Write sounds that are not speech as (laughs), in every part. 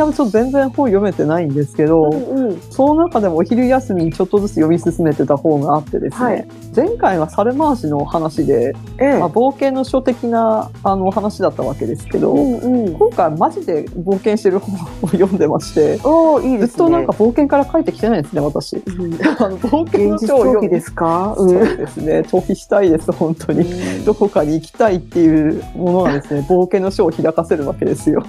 最近やると全然本読めてないんですけど、うんうん。その中でもお昼休みにちょっとずつ読み進めてた本があってですね、はい前回は猿回しの話で、ええまあ、冒険の書的なあの話だったわけですけど、うんうん。今回マジで冒険してる本を読んでまして、おーいいですね。ずっとなんか冒険から帰ってきてないですね、私。うん、(laughs) あの冒険の書を読むですか？そうですね、逃避したいです、本当に。どこかに行きたいっていうものがですね、冒険の書を開かせるわけですよ。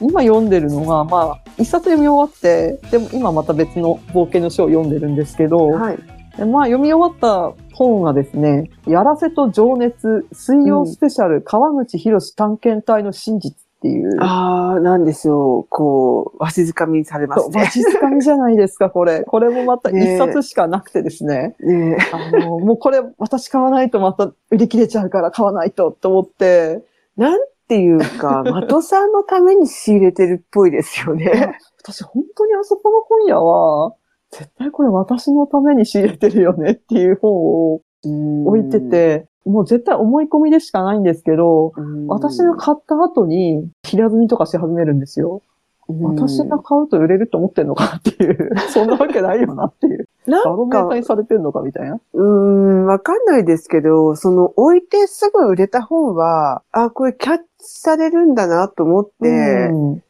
今読んでるのが、まあ、一冊読み終わって、でも今また別の冒険の書を読んでるんですけど、はい。でまあ読み終わった本がですね、やらせと情熱、水曜スペシャル、川口博士探検隊の真実っていう、ああ、なんでしょう。こう、わしづかみにされますね。そうマジつかみじゃないですか、これ。これもまた一冊しかなくてですね。ねあの、もうこれ私買わないとまた売り切れちゃうから買わないとと思って、なんていうか、(laughs) 的さんのために仕入れてるっぽいですよね。私本当にあそこの本屋は、絶対これ私のために仕入れてるよねっていう本を置いてて、もう絶対思い込みでしかないんですけど、うん、私が買った後に平積みとかし始めるんですよ。うん、私が買うと売れると思ってんのかっていう。(laughs) そんなわけないよなっていう。なバロんかメーターに、されてんのかみたいな。うーん、わかんないですけど、その置いてすぐ売れた本は、あ、これキャッチされるんだなと思って、うん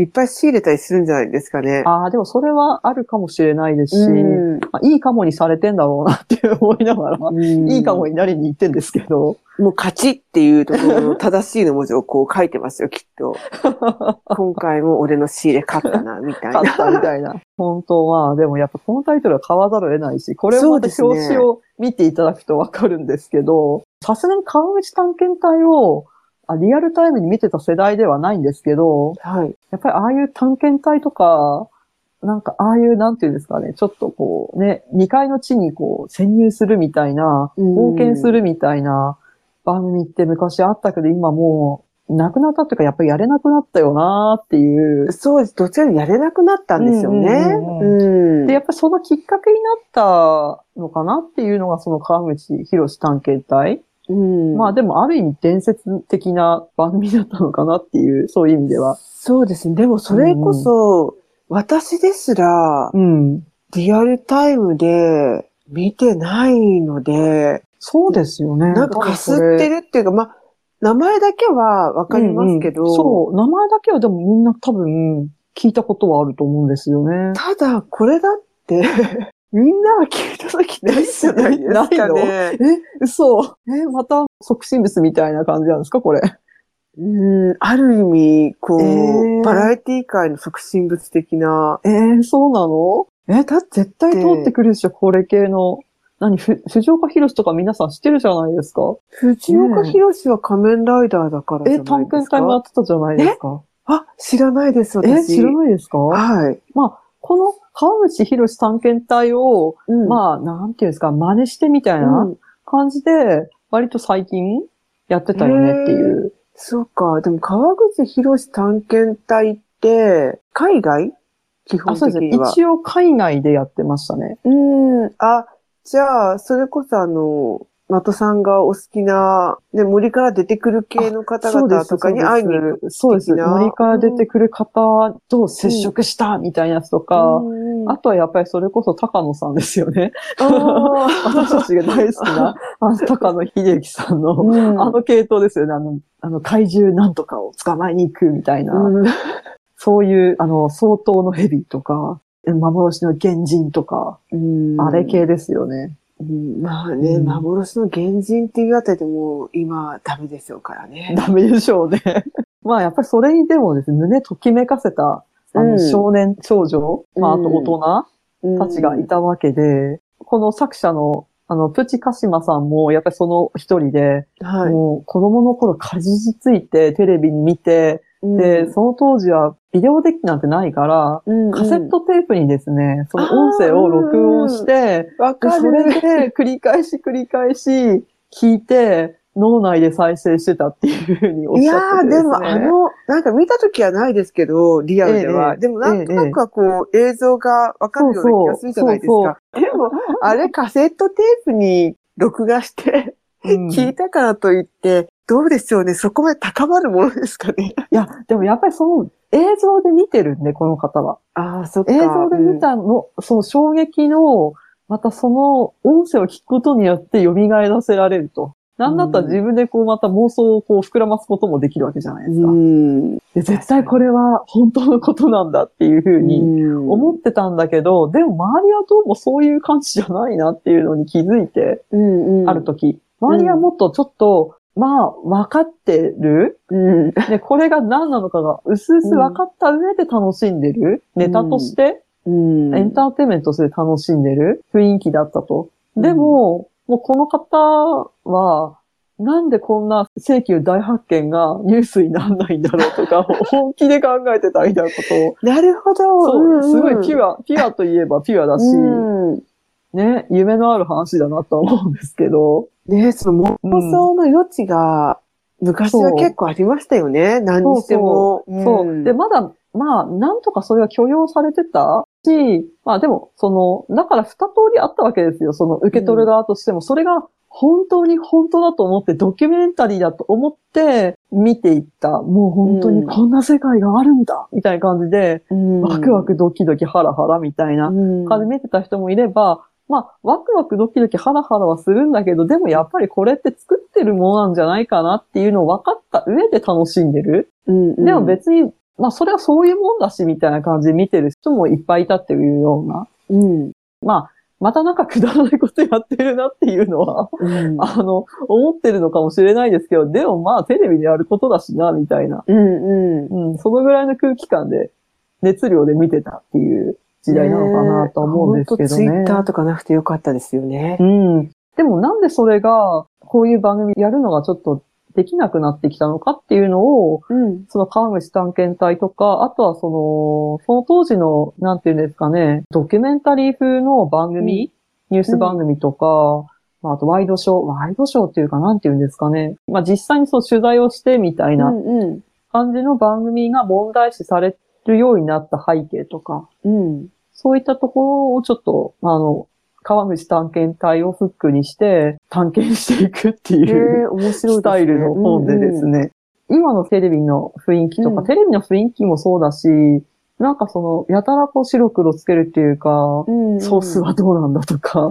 いっぱい仕入れたりするんじゃないですかね。ああ、でもそれはあるかもしれないですし、うんまあいいかもにされてんだろうなって思いながら、いいかもになりに行ってんですけど、もう勝ちっていうところの正しいの文字をこう書いてますよ、きっと。(laughs) 今回も俺の仕入れ勝ったな、みたいな。買ったみたいな。本当は、でもやっぱこのタイトルは買わざるを得ないし、これで表紙を見ていただくとわかるんですけど、さすがに川口探検隊をあリアルタイムに見てた世代ではないんですけど、はい。やっぱりああいう探検隊とか、なんかああいう、なんていうんですかね、ちょっとこうね、2階の地にこう潜入するみたいな、冒険するみたいな番組って昔あったけど、今もう、なくなったっていうか、やっぱりやれなくなったよなっていう。そうです。どちらにやれなくなったんですよね。で、やっぱりそのきっかけになったのかなっていうのが、その川口博士探検隊。うんまあでも、ある意味伝説的な番組だったのかなっていう、そういう意味では。そうですね。でもそれこそ、私ですら、うん。リアルタイムで見てないので、そうですよね。なんかかすってるっていうか、まあ、名前だけはわかりますけど、うんうんそう、名前だけはでもみんな多分聞いたことはあると思うんですよね。ただ、これだって、みんなは聞いた時ないじゃない？(laughs) ですかないね。え、嘘？え、また促進物みたいな感じなんですかこれ？うん、ある意味、こう、えーバラエティ界の促進物的な、えー、そうなの？え、絶対通ってくるでしょ、これ系の。何、ふ、藤岡弘とか皆さん知ってるじゃないですか？藤岡弘は仮面ライダーだからじゃないえ、ですか？探検隊もやってたじゃないですか？あ、知らないです、え、私。知らないですか？はい。まあ、この川口博探検隊を、うんまあ、なんていうんですか、真似してみたいな感じで、割と最近やってたよねっていう。そうか。でも、川口博探検隊って、海外？基本あ、そうですね。的には。一応海外でやってましたね。うん。あ、じゃあ、それこそあの、的さんがお好きな、ね、森から出てくる系の方々とかに会いに行く。そうです。森から出てくる方と接触したみたいなやつとか、うんあとはやっぱりそれこそ高野さんですよね。あ (laughs) 私たちが大好きな、あの高野秀幸さんの、ーうんあの系統ですよね。あの、あの怪獣なんとかを捕まえに行くみたいな、うんそういう、あの、相当の蛇とか、幻の原人とか、うんあれ系ですよね。うんまあね、うん幻の原人っていうあたりでも今ダメでしょうからね。(laughs) ダメでしょうね。(laughs) まあやっぱりそれにでもですね、胸ときめかせた、あの、うん少年、少女、まああと大人たちがいうんたわけで、この作者の、あの、プチカシマさんも、やっぱりその一人で、はい。もう子供の頃かじりついてテレビに見て、で、その当時はビデオデッキなんてないから、うん、カセットテープにですね、その音声を録音して、わかでそれる。で繰り返し繰り返し聞いて、脳内で再生してたっていうふうにおっいやしゃってー、てですね。でもあの、なんか見たときはないですけど、リアルでは。ええでもなんとなくはこう、映像がわかるような気がするじゃないですそうか。でも、あれカセットテープに録画して、うん聞いたからといって、どうでしょうね。そこまで高まるものですかね。いや、でもやっぱりその映像で見てるんで、この方は。ああ、そっか。映像で見たの、その衝撃の、またその音声を聞くことによって蘇らせられると。なんだったら自分でこうまた妄想をこう膨らますこともできるわけじゃないですか。うん。で絶対これは本当のことなんだっていうふうに思ってたんだけど、でも周りはどうもそういう感じじゃないなっていうのに気づいて、うんうん。ある時。周りはもっとちょっと、まあ、分かってる？うん。で、これが何なのかが薄々分かった上で楽しんでる、ネタとして、うん。エンターテインメントとして楽しんでる？雰囲気だったと。でも、もうこの方は、なんでこんな世紀大発見がニュースにならないんだろうとか、(laughs) 本気で考えてたみたいなことを。なるほど。そう、すごいピュアア、ピュアといえばピュアだし、うん。ね、夢のある話だなとは思うんですけど。ねその妄想の余地が、昔は結構ありましたよね。何にしても。そう。で、まだ、まあ、なんとかそれは許容されてたし、まあでも、その、だから二通りあったわけですよ。その受け取る側としても。それが本当に本当だと思って、ドキュメンタリーだと思って見ていった。もう本当にこんな世界があるんだみたいな感じで、うん、ワクワクドキドキハラハラみたいなうん感じで見てた人もいれば、まあ、ワクワクドキドキハラハラはするんだけど、でもやっぱりこれって作ってるものなんじゃないかなっていうのを分かった上で楽しんでる。うんうんでも別に、まあそれはそういうもんだしみたいな感じで見てる人もいっぱいいたっていうような。うん。まあ、またなんかくだらないことやってるなっていうのは、うん。(laughs) あの、思ってるのかもしれないですけど、でもまあテレビでやることだしな、みたいな。うんうん。うん、そのぐらいの空気感で、熱量で見てたっていう時代なのかなと思うんですけどね。ツイッターとかなくてよかったですよねう。ん。でもなんでそれが、こういう番組やるのがちょっとできなくなってきたのかっていうのを、うん。その川口探検隊とか、あとはその、その当時の、なんていうんですかね、ドキュメンタリー風の番組、ニュース番組とか、まあ、あとワイドショー、ワイドショーっていうかなんていうんですかね。まあ実際にそう取材をしてみたいなうん感じの番組が問題視されるようになった背景とか、うん。そういったところをちょっと、あの、川口探検隊をフックにして探検していくってへいうえ、面白いね。スタイルの本でですね、今のテレビの雰囲気とか、うんテレビの雰囲気もそうだし、なんかその、やたらこう白黒つけるっていうか、うん、うん。ソースはどうなんだとか、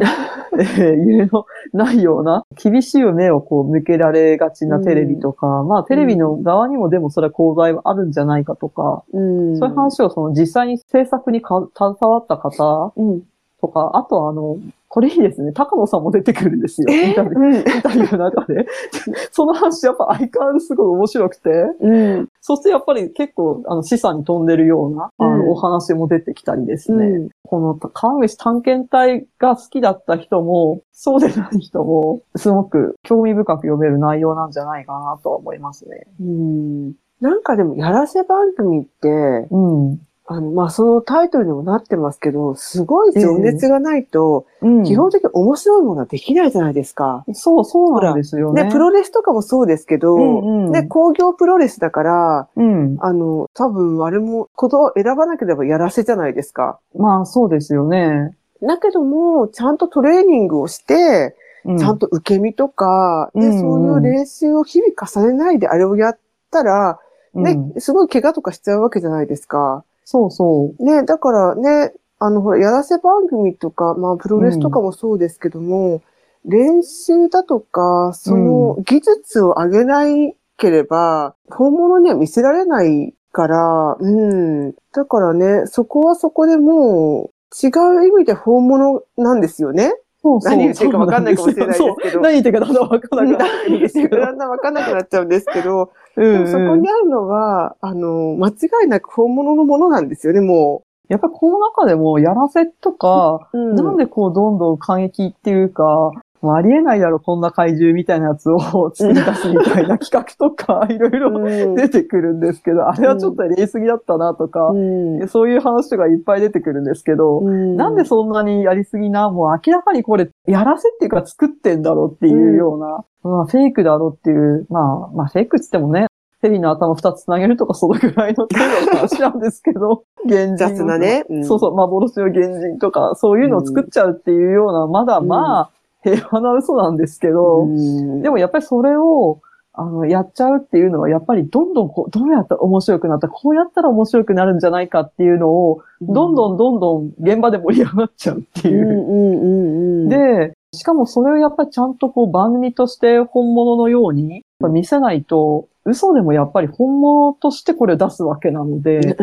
え (laughs) ーいうのないような、厳しい目をこう向けられがちなテレビとか、まあテレビの側にもでもそれは功罪はあるんじゃないかとか、うん。そういう話をその実際に制作にか携わった方うん。とか、あとはあの、これいいですね、高野さんも出てくるんですよ。インタビューうん。インタビューの中で。(laughs) その話やっぱ相変わらずすごい面白くて、うん。そしてやっぱり結構あの資産に飛んでるような、あうんのお話も出てきたりですね。うん。この川口探検隊が好きだった人も、そうでない人も、すごく興味深く読める内容なんじゃないかなとは思いますね。うん。なんかでも、やらせ番組って、うん。あの、まあ、そのタイトルにもなってますけど、すごい情熱がないと、うん、基本的に面白いものはできないじゃないですか。そう、そうなんですよね。ね、プロレスとかもそうですけど、うんうんね、工業プロレスだから、うん。あの、多分あれも、ことを選ばなければやらせじゃないですか。まあ、そうですよね。だけども、ちゃんとトレーニングをして、うちゃんと受け身とか、でうんうんそういう練習を日々重ねないであれをやったら、ね、うんすごい怪我とかしちゃうわけじゃないですか。そうそう。ね、だからね、あの、ほら、やらせ番組とか、まあ、プロレスとかもそうですけども、練習だとか、その技術を上げないければ、本物には見せられないから、うん。だからね、そこはそこでもう、違う意味で本物なんですよね。そうそう何言ってるか分かんないかもしれないですけど何言ってるかだんだん分かんなくなってくるんですけど。だんだんわかんなくなっちゃうんですけど、(laughs) うんうんでもそこにあるのは、あの、間違いなく本物のものなんですよね、もやっぱりこの中でも、やらせとか、う。うん。なんでこう、どんどん過激っていうか、もうありえないだろ、こんな怪獣みたいなやつを作り出すみたいな企画とか、(laughs) いろいろうん。出てくるんですけど、あれはちょっとやりすぎだったなとか、うん。そういう話とかいっぱい出てくるんですけど、うん。なんでそんなにやりすぎな、もう明らかにこれ、やらせっていうか作ってんだろうっていうような、まあフェイクだろうっていう、まあ、まあフェイクっつってもね、テリーの頭二つ繋げるとかそのぐらいの程度の話なんですけど、(laughs) 現人雑なね。うん。そうそう、幻の原人とか、そういうのを作っちゃうっていうような、まだまあ、平和な嘘なんですけど、うん。でもやっぱりそれを、あの、やっちゃうっていうのは、やっぱりどんどんこう、どうやったら面白くなったこうやったら面白くなるんじゃないかっていうのを、どんどんどんどん現場で盛り上がっちゃうっていう。で、しかもそれをやっぱりちゃんとこう番組として本物のようにぱ見せないと、嘘でもやっぱり本物としてこれを出すわけなので、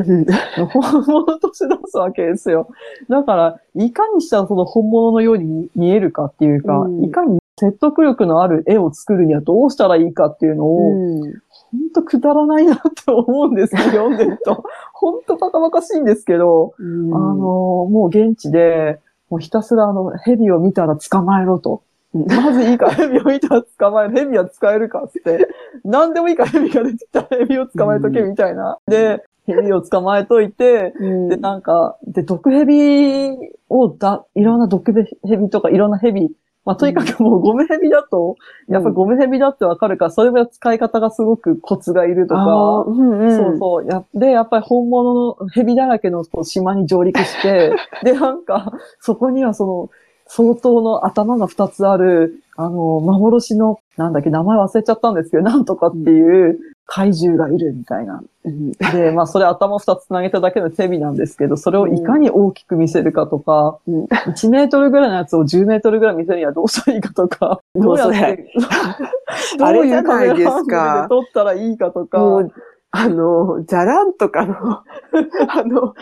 本物として出すわけですよ。だから、いかにしたらその本物のように見えるかっていうか、うんいかに説得力のある絵を作るにはどうしたらいいかっていうのを、うんほんとくだらないなって思うんですよ、(laughs) 読んでると。ほんとバカバカしいんですけど、うんあの、もう現地で、もうひたすらあの、蛇を見たら捕まえろと。まずいいから蛇を見たら捕まえる。蛇は使えるかって。何でもいいから蛇が出てきたら蛇を捕まえとけみたいな。で、蛇を捕まえといて、うんで、なんか、で、毒蛇をだ、いろんな毒蛇とかいろんな蛇、まあ、とにかくもうゴム蛇だと、やっぱりゴム蛇だってわかるから、それは使い方がすごくコツがいるとあかー、うんうんそうそう。やで、やっぱり本物の蛇だらけの島に上陸して、(laughs) で、なんか、そこにはその、相当の頭が二つある、あの、幻の、なんだっけ、名前忘れちゃったんですけど、なんとかっていう怪獣がいるみたいな。うんで、まあ、それ頭二つ繋げただけの蛇なんですけど、それをいかに大きく見せるかとか、うん1メートルぐらいのやつを10メートルぐらい見せるにはどうしたらいいかとか、どうやって、(laughs) どういうカメラで撮ったらいいかとか、あの、じゃらんとかの、(laughs) あの、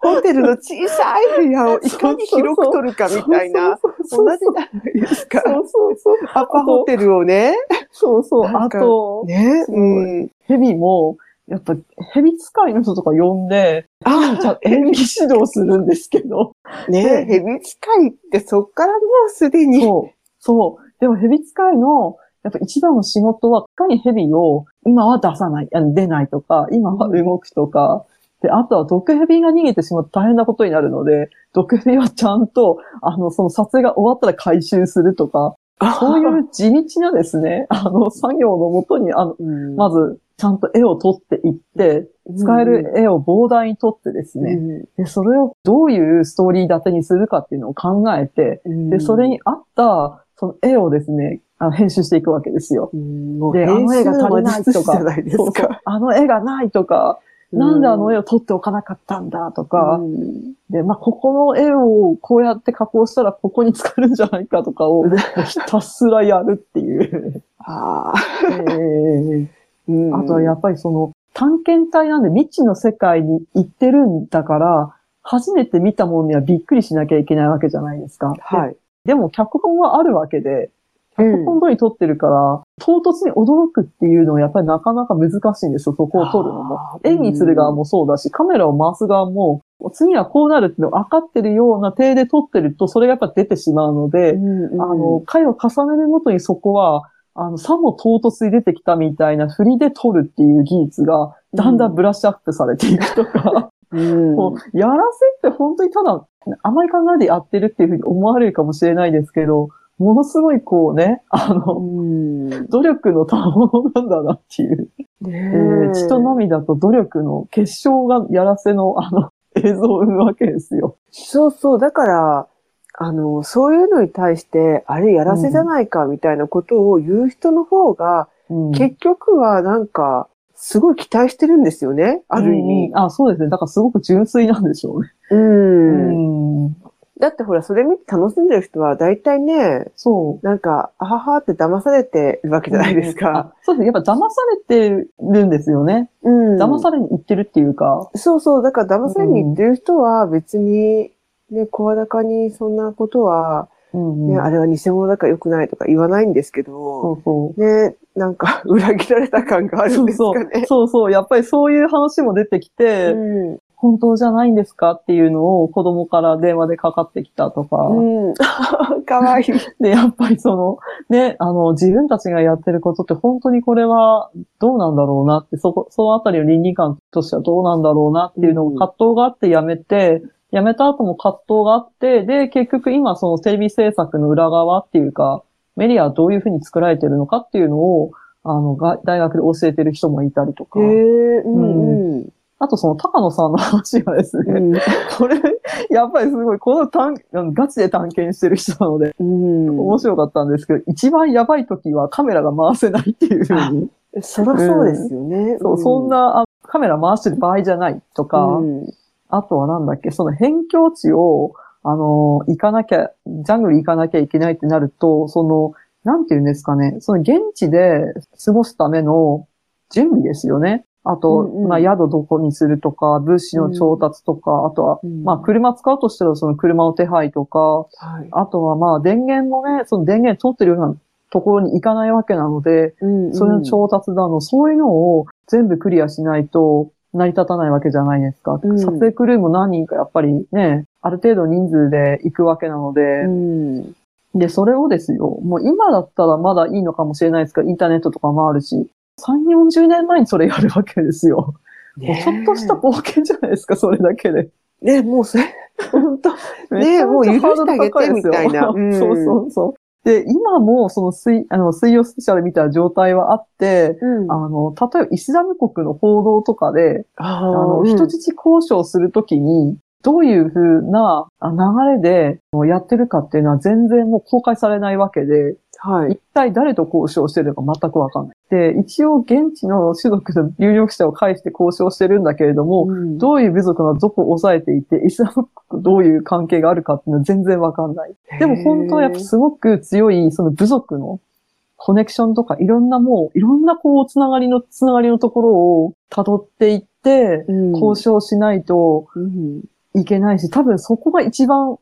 ホテルの小さい部屋を (laughs) いかに広く取るかみたいな、そう同じじゃないですか。そうそうそう。アパホテルをね。そうそう。あと、ね。そううん。蛇も、やっぱ、蛇使いの人とか呼んで、あじゃあ (laughs) 演技指導するんですけど、ね、蛇使いってそっからもうすでに。そう、そう。でも蛇使いの、やっぱ一番の仕事は、いかに蛇を今は出さない、あの出ないとか、今は動くとか、で、あとは毒蛇が逃げてしまうと大変なことになるので、毒蛇はちゃんと、あの、その撮影が終わったら回収するとか、そういう地道なですね、(laughs) あの、作業のもとに、あの、うん、まず、ちゃんと絵を撮っていって、使える絵を膨大に撮ってですね、ね。で、それをどういうストーリー立てにするかっていうのを考えて、で、それに合った、その絵をですね、あの編集していくわけですよ。で、あの絵が足りないとか。あの絵がないとか、なんであの絵を撮っておかなかったんだとか、うんで、まあ、ここの絵をこうやって加工したらここに使えるんじゃないかとかを、(laughs) ひたすらやるっていう。あえーーあとはやっぱりその探検隊なんで未知の世界に行ってるんだから、初めて見たものにはびっくりしなきゃいけないわけじゃないですか。はい。でも脚本はあるわけで、うん。脚本通り撮ってるから、唐突に驚くっていうのはやっぱりなかなか難しいんですよ、そこを撮るのも。演技する側もそうだし、カメラを回す側も、次はこうなるっていうの分かってるような体で撮ってると、それがやっぱ出てしまうので、あの、回を重ねるごとにそこは、あの、さも唐突に出てきたみたいな振りで撮るっていう技術が、だんだんブラッシュアップされていくとか、うん、こうやらせって本当にただ、あまり考えてやってるっていうふうに思われるかもしれないですけど、ものすごいこうね、あの、うん努力の賜物なんだなっていう。えー血と涙と努力の結晶がやらせのあの映像を生むわけですよ。そうそう。だから、あの、そういうのに対して、あれやらせじゃないかみたいなことを言う人の方が、うん結局はなんか、すごい期待してるんですよね。ある意味。うんあ、そうですね。だからすごく純粋なんでしょうね。うん。うん。だってほら、それ見て楽しんでる人は、大体ね、そう。なんか、あははって騙されてるわけじゃないですか。あそうですね。やっぱ騙されてるんですよね。うん。騙されに行ってるっていうか。そうそう。だから騙されに行ってる人は別に、ね、声高にそんなことは、うんね、あれは偽物だから良くないとか言わないんですけそど、うそう。ね、なんか裏切られた感があるんですそうかね。そうそう。やっぱりそういう話も出てきて、うん。本当じゃないんですかっていうのを子供から電話でかかってきたとか。うん。(laughs) かわいい。で、やっぱりその、ね、あの、自分たちがやってることって本当にこれはどうなんだろうなって、そこ、そのあたりの倫理観としてはどうなんだろうなっていうのをうん葛藤があってやめて、やめた後も葛藤があって、で、結局今そのテレビ制作の裏側っていうか、メディアはどういうふうに作られてるのかっていうのを、あの、が大学で教えてる人もいたりとか。へえ、うんうん。あとその高野さんの話がですね、うん。これ、やっぱりすごい、この探、ガチで探検してる人なので、うん。面白かったんですけど、一番やばい時はカメラが回せないっていうふうに、そりゃそうですよね。そうそんなあカメラ回してる場合じゃないとか、うん。あとはなんだっけ、その辺境地を、あの、行かなきゃ、ジャングル行かなきゃいけないってなると、その、なんていうんですかね、その現地で過ごすための準備ですよね。あと、うんうん。まあ宿どこにするとか、物資の調達とか、あとは、うん。まあ車使うとしたらその車の手配とか、はい。あとはまあ電源もね、その電源取ってるようなところに行かないわけなので、うん。それの調達だの、そういうのを全部クリアしないと成り立たないわけじゃないですか。うん。撮影クルーも何人かやっぱりね、ある程度人数で行くわけなので、うん。で、それをですよ、もう今だったらまだいいのかもしれないですけど、インターネットとかもあるし、3、40年前にそれやるわけですよ。もうちょっとした冒険じゃないですか、それだけで。ね、もうそれ、本当めちゃめちゃもう許してあげてみたいな。うん。そうそうそう。で、今もその水、あの、水曜スペシャルみたいな状態はあって、うん。あの、例えばイスラム国の報道とかで、ああの、うん。人質交渉するときに、どういう風なあ流れでやってるかっていうのは全然もう公開されないわけで、はい。一体誰と交渉してるのか全くわかんない。で、一応現地の種族の有力者を介して交渉してるんだけれども、うんどういう部族がどこを抑えていて、イスラム国とどういう関係があるかっていうのは全然わかんない。でも本当はやっぱすごく強い、その部族のコネクションとかいろんなもう、いろんなこう、つながりの、つながりのところを辿っていって、うん交渉しないとうんいけないし、多分そこが一番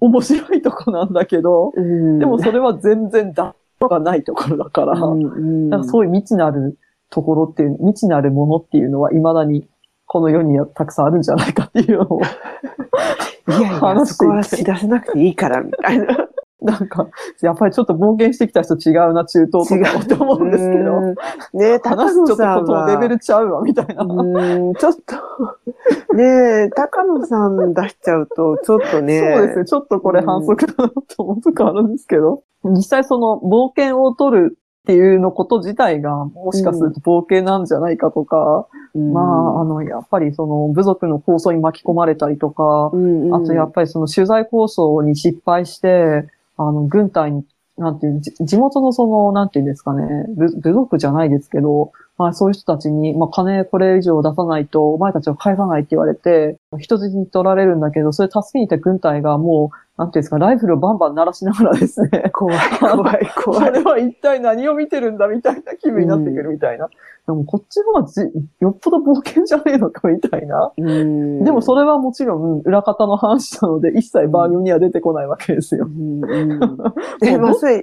面白いとこなんだけど、うん。でもそれは全然だがないところだから、うんうん。だからそういう未知なるところっていう、未知なるものっていうのは未だにこの世にはたくさんあるんじゃないかっていうのを、いやいや、(laughs) 話そこは知らせなくていいから、みたいな。なんか、やっぱりちょっと冒険してきた人違うな、中東とかもって思うんですけど、うんねえ、高話すちょっと野さんは。ことレベルちゃうわ、みたいな。うん、ちょっと、ねえ、高野さん出しちゃうと、ちょっとね。そうですね。ちょっとこれ反則だなと思うとこあるんですけど、実際その冒険を取るっていうのこと自体が、もしかすると冒険なんじゃないかとか、うんまあ、あの、やっぱりその部族の構想に巻き込まれたりとか、うんうんあとやっぱりその取材構想に失敗して、あの、軍隊に、なんていう、地元のその、なんていうんですかね、部部族じゃないですけど、まあそういう人たちに、まあ金これ以上出さないと、お前たちは返さないって言われて、人質に取られるんだけど、それ助けに行った軍隊がもう、なんていうんですか、ライフルをバンバン鳴らしながらですね、怖い、怖い、こ (laughs) 怖い。れは一体何を見てるんだみたいな気分になってくるみたいな。でもこっちの方がじよっぽど冒険じゃねえのかみたいな。うん (laughs) でもそれはもちろん裏方の話なので、一切番組には出てこないわけですよ。うんうん (laughs) え、まあ、それ、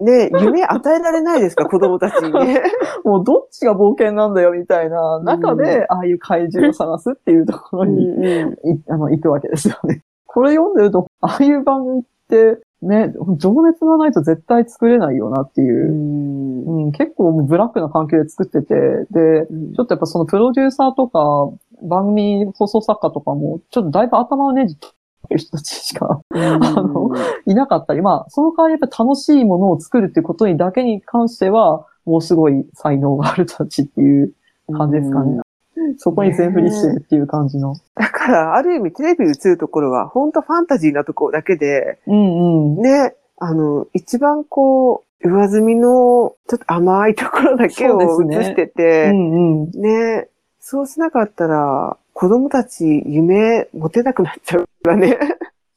ね、夢与えられないですか、子供たちにね。もうどっちが冒険なんだよみたいな中で、ああいう怪獣を探すっていうところに、うんあの行くわけですよね。(laughs) これ読んでると、ああいう番組って、ね、情熱がないと絶対作れないよなっていうう。んうん、結構もうブラックな環境で作ってて、で、ちょっとやっぱそのプロデューサーとか、番組放送作家とかも、ちょっとだいぶ頭をねじってる人たちしか (laughs) あのいなかったり、まあ、その代わりやっぱ楽しいものを作るっていうことにだけに関しては、もうすごい才能がある人たちっていう感じですかね。そこに全振りしてるっていう感じの。だから、ある意味テレビ映るところは、本当ファンタジーなところだけで、うんうん。ね、あの、一番こう、上積みの、ちょっと甘いところだけを映してうて、んうん。ね、そうしなかったら、子供たち夢持てなくなっちゃうからね。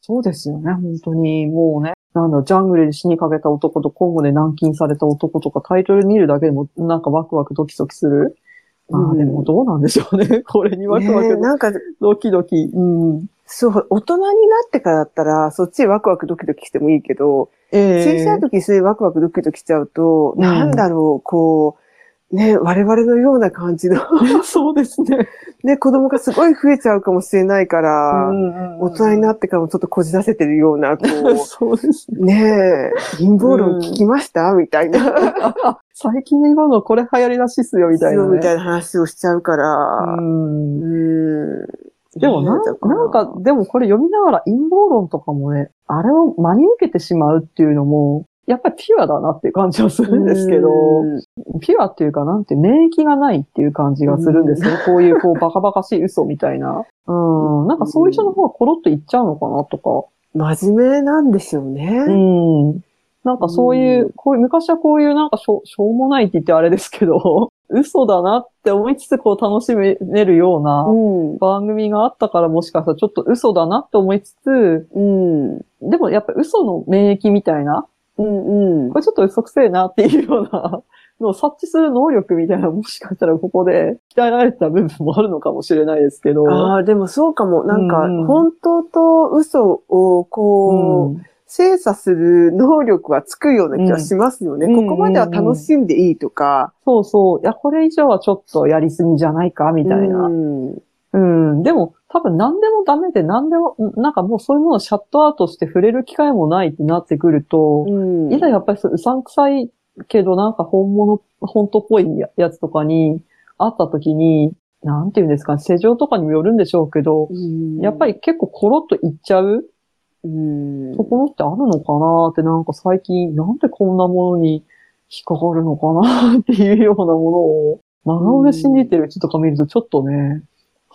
そうですよね、本当に。もうね、なんだろう、ジャングルで死にかけた男とコンゴで軟禁された男とかタイトル見るだけでもなんかワクワクドキドキする。まあうんでもどうなんでしょうね。(laughs) これにワクワクねなんか、ドキドキ。うん。そう、大人になってからだったら、そっちワクワクドキドキしてもいいけど、え小さい時そういうワクワクドキドキしちゃうと、うんなんだろう、こう、ね、我々のような感じの、そうですね。ね、子供がすごい増えちゃうかもしれないから、大人になっってからもちょっとこじらせてるような、こ (laughs) そうですね。う、ねえ、陰謀論聞きました、みたいな。あ最近の今のこれ流行りらしいっすよ、みたいな、ね。みたいな話をしちゃうから、うんうん。でもな、なんか、でもこれ読みながら陰謀論とかもね、あれを真に受けてしまうっていうのも、やっぱりピュアだなっていう感じはするんですけど、うんピュアっていうかなんて免疫がないっていう感じがするんですよね。こういうこうバカバカしい嘘みたいな。うん。なんかそういう人の方がコロッと言っちゃうのかなとか。真面目なんでしょうね。うん。なんかそういう、うんこういう、昔はこういうなんかしょしょうもないって言ってあれですけど、(laughs) 嘘だなって思いつつこう楽しめるようなうん。番組があったからもしかしたらちょっと嘘だなって思いつつ、うん。でもやっぱ嘘の免疫みたいな、うん。うんこれちょっと嘘くせえなっていうようなのを察知する能力みたいなもしかしたらここで鍛えられてた部分もあるのかもしれないですけど。ああ、でもそうかも。なんか、うんうん本当と嘘を、こう、うん精査する能力はつくような気がしますよね。うんここまでは楽しんでいいとか。そうそう。いや、これ以上はちょっとやりすぎじゃないかみたいな。うんうん。でも、多分何でもダメで何でも、なんかもうそういうものをシャットアウトして触れる機会もないってなってくると、うん。いざやっぱりそううさんくさいけどなんか本物、本当っぽいややつとかに会った時に、なんていうんですかね、世情とかにもよるんでしょうけど、うん。やっぱり結構コロッといっちゃううん。ところってあるのかなってなんか最近、なんでこんなものに引っかかるのかなっていうようなものを、真顔で信じてる人とか見るとちょっとね、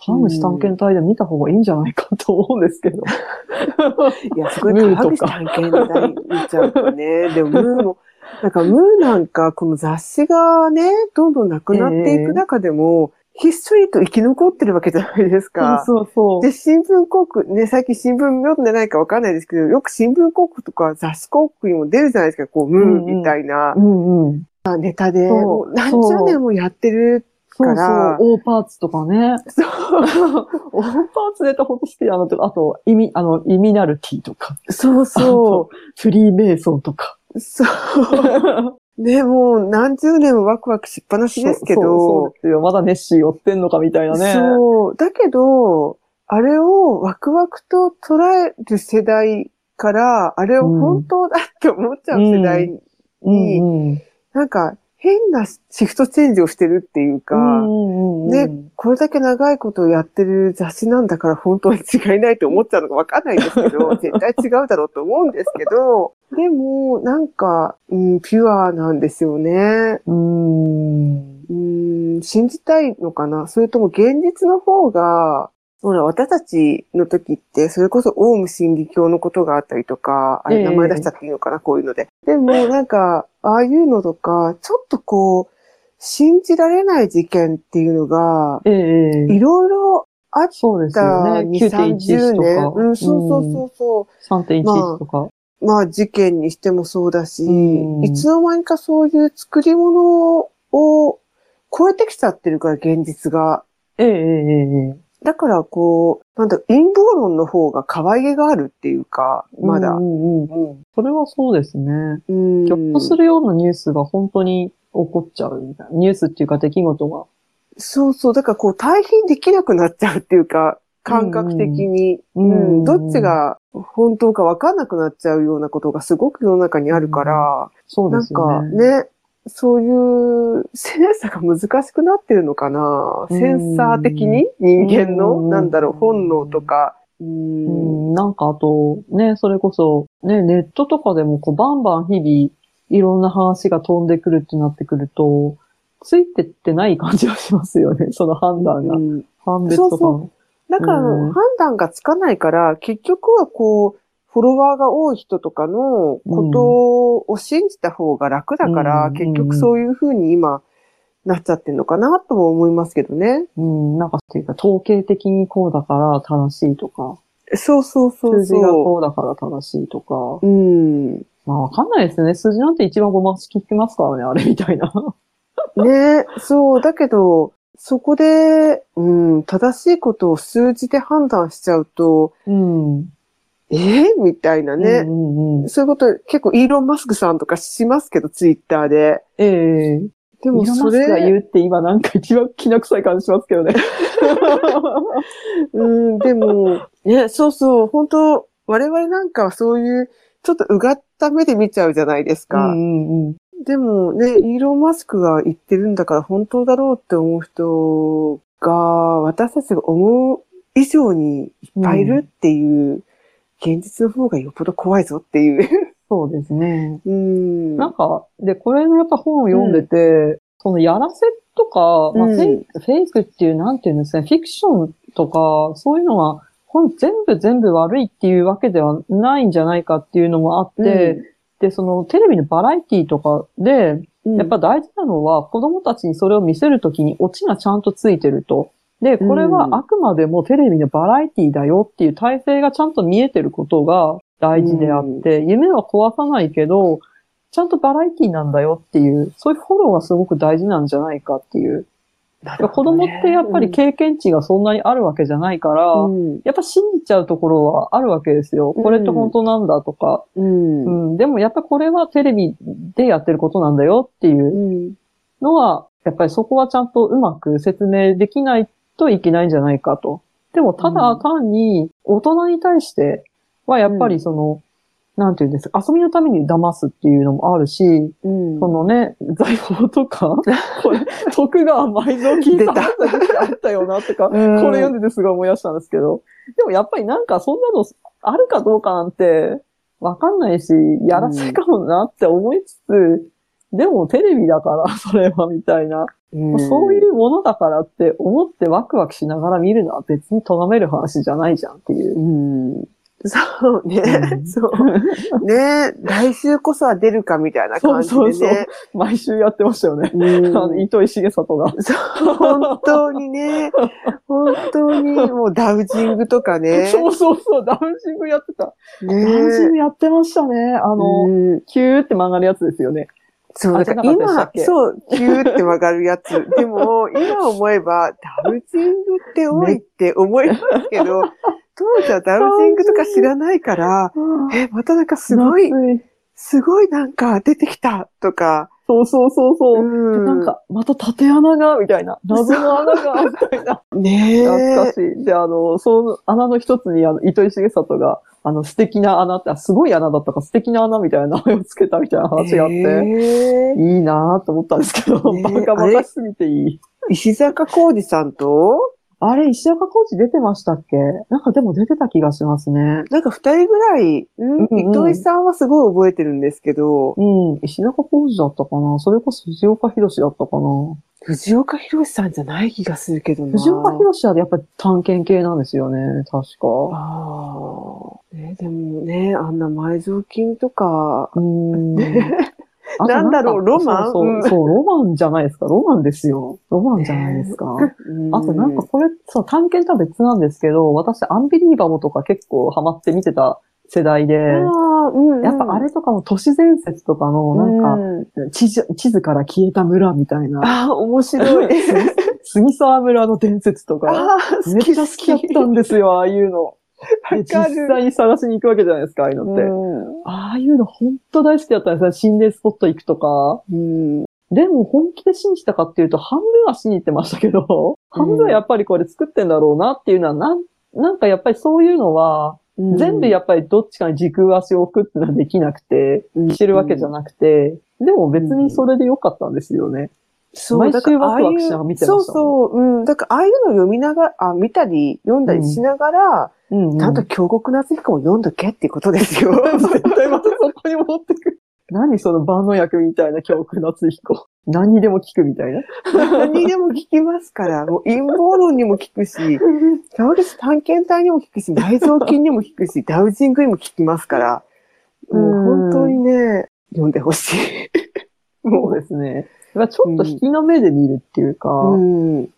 ハムシ探検隊で見た方がいいんじゃないかと思うんですけど。(laughs) いや、そこでムーとか科学史探検隊見ちゃうとね。(laughs) でもムーも、なんかムーなんか、この雑誌がね、どんどんなくなっていく中でも、ひっそりと生き残ってるわけじゃないですか。そうそう。で、新聞広告、ね、最近新聞読んでないかわかんないですけど、よく新聞広告とか雑誌広告にも出るじゃないですか、こう、ムーみたいなうんうん。ネタで、何十年もやってる。そうそからう。オーパーツとかね。そう。オーパーツネタほんと好きだなって。あと、意味、あの、イミナルティとか、そうそフリーメイソンとか。う。そう。ね、もう何十年もワクワクしっぱなしですけそうそうど、ですよ。まだネッシー寄ってんのかみたいなね。そう。だけど、あれをワクワクと捉える世代から、あれを本当だって思っちゃう世代に、うんうん。なんか変なシフトチェンジをしてるっていうか、うんうんうんね、これだけ長いことをやってる雑誌なんだから本当に違いないと思っちゃうのかわかんないですけど、(laughs) 絶対違うだろうと思うんですけど、でも、なんか、うん、ピュアなんですよね。うん。うん、信じたいのかな？それとも現実の方が、ほら、私たちの時って、それこそオウム真理教のことがあったりとか、あれええ名前出しちゃっていいのかな、こういうので。でも、なんか、ああいうのとか、ちょっとこう、信じられない事件っていうのが、ええいろいろあっそうですね。2、30 9.11と。うん、そうそうそうそう。3.11とか。まあ事件にしてもそうだし、うんいつの間にかそういう作り物を超えてきちゃってるから、現実が。ええええええだからこう、なんだ、陰謀論の方が可愛げがあるっていうか、まだ。うんうんうんうん。それはそうですね。うんぎょっとするようなニュースが本当に起こっちゃうみたいな。ニュースっていうか出来事が。そうそう。だからこう、対比できなくなっちゃうっていうか、感覚的に。ううんんどっちが本当か分かんなくなっちゃうようなことがすごく世の中にあるから、そうなんですよね。かね、そういうセンサーが難しくなってるのかな？うん。センサー的に？人間の、うん。なんだろう、本能とか？ううん。ん、なんかあと、ね、それこそ、ね、ネットとかでもこうバンバン日々いろんな話が飛んでくるってなってくると、ついてってない感じはしますよね、(laughs) その判断が。うん。判別とかそうも。だから、うん。判断がつかないから、結局はこう、フォロワーが多い人とかのことを信じた方が楽だから、うん結局そういう風に今なっちゃってるのかなとも思いますけどね。うん、なんかっていうか、統計的にこうだから正しいとか、そうそうそう数字がそこうだから正しいとか。う。うん。まあわかんないですね。数字なんて一番ごま聞きますからね、あれみたいな。(laughs) ね、そう、だけど、そこで、うん、正しいことを数字で判断しちゃうと、うん。えーみたいなね、うんうんうん。そういうこと結構イーロン・マスクさんとかしますけど、ツイッターで。ええででも、もそそれがれ、言うって今なんか一番気な臭い感じしますけどね。(laughs) うん、でも、ね、そうそう、本当我々なんかはそういう、ちょっとうがった目で見ちゃうじゃないですか。うんうんうん。でもね、イーロン・マスクが言ってるんだから本当だろうって思う人が、私たちが思う以上にいっぱいいるっていう、現実の方がよっぽど怖いぞっていう。(laughs) そうですね。うん。なんか、で、これのやっぱ本を読んでて、そのやらせとか、まあうんフェイク、フェイクっていう、なんていうんですかね、フィクションとか、そういうのが、本全部全部悪いっていうわけではないんじゃないかっていうのもあって、で、そのテレビのバラエティとかで、うん、やっぱ大事なのは、子供たちにそれを見せるときにオチがちゃんとついてると。で、これはあくまでもテレビのバラエティだよっていう体制がちゃんと見えてることが大事であって、夢は壊さないけど、ちゃんとバラエティなんだよっていう、そういうフォローがすごく大事なんじゃないかっていう。なるほ子供ってやっぱり経験値がそんなにあるわけじゃないから、うんやっぱ信じちゃうところはあるわけですよ。これって本当なんだとか。うん。ううんん、でもやっぱこれはテレビでやってることなんだよっていうのは、やっぱりそこはちゃんとうまく説明できないといけないんじゃないかと。でもただ単に大人に対してはやっぱりその、なんていうんですか、遊びのために騙すっていうのもあるし、うん。そのね、財宝とか、(laughs) これ、徳川埋蔵金さん時期あったよなとか、うん。これ読んでてすごい思い出したんですけど、でもやっぱりなんかそんなのあるかどうかなんてわかんないし、やらせかもなって思いつつ、でもテレビだから、(laughs) それはみたいな、うんそういうものだからって思ってワクワクしながら見るのは別に咎める話じゃないじゃんっていう。うん。そうね。うんそう。(laughs) ね来週こそは出るかみたいな感じでね。そうそうそう毎週やってましたよね。うんあの、糸井重里が。そう、本当にね。本当に、もうダウジングとかね。(laughs) そうそうそう、ダウジングやってた。ねダウジングやってましたね。あの、うんキューって曲がるやつですよね。そう、だから今、そう、キューって曲がるやつ。(laughs) でも、今思えば、ダウジングって多いって思いますけど、(laughs) 当時はダウジングとか知らないから、え、またなんかすごい、すごいなんか出てきたとか、そうそうそうそう。でんなんか、また縦穴が、みたいな。謎の穴が、みたいな。ねえ。懐かしい。で、あの、その穴の一つに、あの、糸井重里が、あの、素敵な穴って、あすごい穴だったか素敵な穴みたいな名前をつけたみたいな話があって、へえいいなぁと思ったんですけど、ねバカバカしすぎていい。石坂浩二さんと、あれ、石岡浩二出てましたっけ？なんかでも出てた気がしますね。なんか二人ぐらい、んうんうん糸井さんはすごい覚えてるんですけど、うん。石中浩二だったかなそれこそ藤岡弘だったかな藤岡弘さんじゃない気がするけどな。藤岡弘はやっぱり探検系なんですよね。確か。ああ。ね、でもね、あんな埋蔵金とか、うーん。なんだろうかロマン？そううんそうロマンじゃないですか。ロマンですよ。ロマンじゃないですか。あとなんかこれ、そう、探検とは別なんですけど、私、アンビリーバボとか結構ハマって見てた世代で、うんうんやっぱあれとかも都市伝説とかの、なんか、か、地図地図から消えた村みたいな、ああ、面白い。杉沢村の伝説とか、めっちゃ好きだったんですよ、ああいうの。で実際に探しに行くわけじゃないですか、ああいうのって。ああいうの本当大好きだったんですよ。心霊スポット行くとか。うん。でも本気で信じたかっていうと、半分は信じてましたけど、半分はやっぱりこれ作ってんだろうなっていうのは、なん、なんかやっぱりそういうのは、全部やっぱりどっちかに軸足を置くってのはできなくて、してるわけじゃなくて、でも別にそれで良かったんですよね。そう、毎週ワクワクしながら見てましたそうそう、うん。だからああいうの読みながら、あ、見たり、読んだりしながら、うん、うん。ちゃんと京極夏彦も読んどけっていうことですよ。(laughs) 絶対またそこに持ってくる。何その万能薬みたいな教訓夏彦。何にでも効くみたいな。何にでも聞きますから、もう陰謀論にも聞くし、川口探検隊にも聞くし、埋蔵金にも聞くし、ダウジングにも聞きますから、もう本当にね、読んでほしい。そうですね。まあちょっと引きの目で見るっていうか、うん。ね、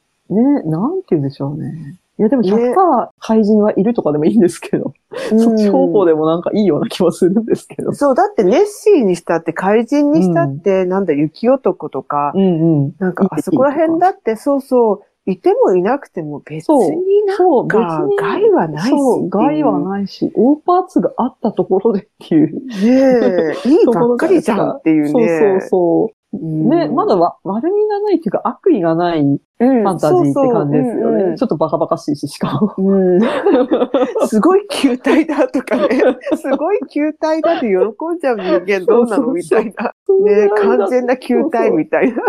なんて言うんでしょうね。いやでもね100%怪人はいるとかでもいいんですけど、そっち方向でもなんかいいような気もするんですけど。そう、だってネッシーにしたって、怪人にしたって、なんだ、雪男とか、うんうん。なんかあそこら辺だって、そうそう、いてもいなくても別になそう、別んかに。害はないしそう、害はい。ないし、大パーツがあったところでっていう。ねえ、(laughs) いいばっかりじゃんっていうね。そうそうそう。うんね、まだわ悪みがないっていうか悪意がないフファンタジーって感じですよね。ちょっとバカバカしいし、しかも。うん、(laughs) すごい球体だとかね、(laughs) すごい球体だって喜んじゃう人間どうなのみたいな。ね完全な球体みたいな。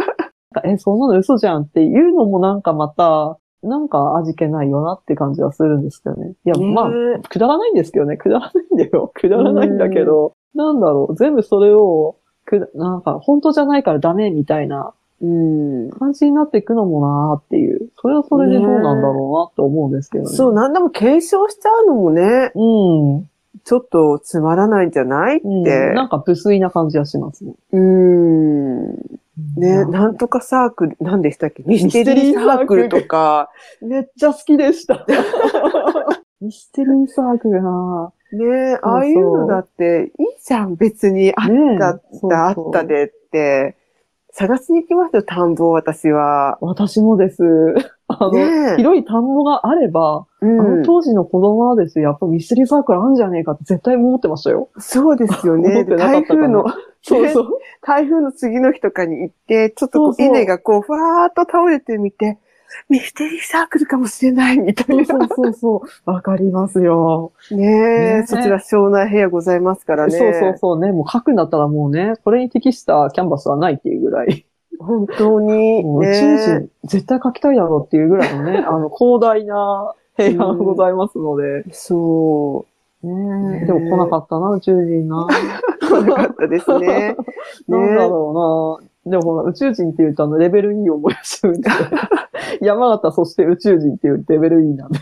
え、そんなの嘘じゃんっていうのもなんかまた、なんか味気ないよなって感じはするんですけどね。いや、ねまあ、くだらないんですけどね。くだらないんだよ。くだらないんだけど、なんだろう、全部それを、くなんか、本当じゃないからダメみたいなうん。感じになっていくのもなーっていう。それはそれでどうなんだろうなって思うんですけどね。そう、なんでも継承しちゃうのもね、うん。ちょっとつまらないんじゃないって。うん。なんか無粋な感じはしますね。うん。ね、なんとかサークル、何でしたっけ？ミステリーサークルとか、めっちゃ好きでした。(laughs) (laughs) (laughs) ミステリーサークルなね、ああいうのだって、いいじゃん、別に、あった、そうあったでって、探しに行きますよ、田んぼ、私は。私もです。(laughs) あの、広い田んぼがあれば、うあのん。当時の子供はですよ、やっぱミステリーサークルあるんじゃねえかって絶対思ってましたよ。そうですよ (laughs) 思ね。台風の、そうそう。台風の次の日とかに行って、ちょっと稲がこう、ふわーっと倒れてみて、ミステリーサークルかもしれないみたいな。そうそうそう。わかりますよ。ねねえ、えそちら庄内部屋ございますからね。そうそうそうね。もう書くんだったらもうね、これに適したキャンバスはないっていうぐらい。本当に。もう宇ね宙人、絶対書きたいだろうっていうぐらいのね、(laughs) あの、広大な平野がございますので。そう。ねでも来なかったな、宇宙人な。(laughs) よかったですね。(laughs) なんだろうな。でもほら、宇宙人って言うとあの、レベル E を思い出しちゃうんで。(laughs) 山形、そして宇宙人っていうレベル E なんで。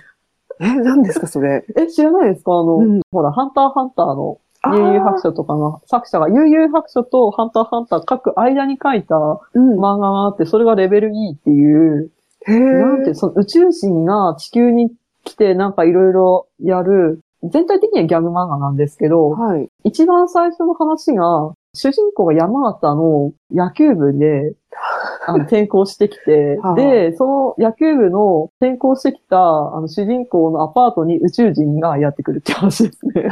え、何ですか、それ？え、知らないですか？あの、うんほら、ハンターハンターの悠々白書とかの作者が悠々白書とハンターハンター書く間に書いたうん。漫画があって、それがレベル E っていう、へなんて、その宇宙人が地球に来てなんかいろいろやる、全体的にはギャグ漫画なんですけど、はい。一番最初の話が、主人公が山形の野球部で、(laughs) あの転校してきてはあ、で、その野球部の転校してきた、あの主人公のアパートに宇宙人がやってくるって話ですね。